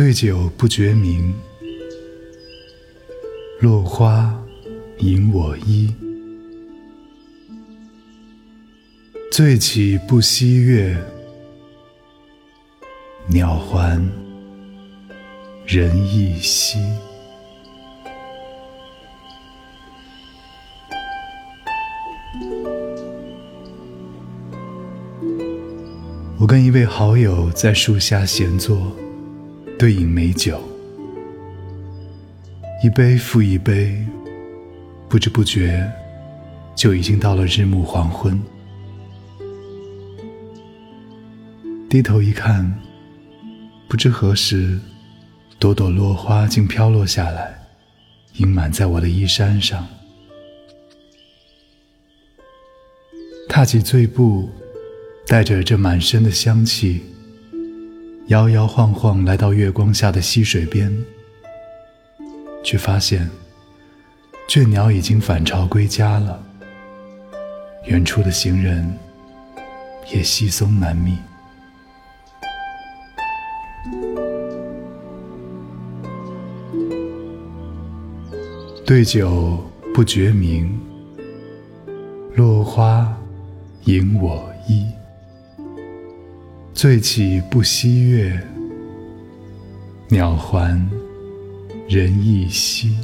对酒不觉明，落花引我衣。醉起不惜月，鸟还人亦稀。我跟一位好友在树下闲坐，对饮美酒，一杯复一杯，不知不觉就已经到了日暮黄昏。低头一看，不知何时，朵朵落花竟飘落下来，盈满在我的衣衫上。踏起醉步。带着这满身的香气，摇摇晃晃来到月光下的溪水边，却发现倦鸟已经返巢归家了。远处的行人也稀松难觅。对酒不觉明，落花引我衣。醉起不惜月，鸟还人亦稀。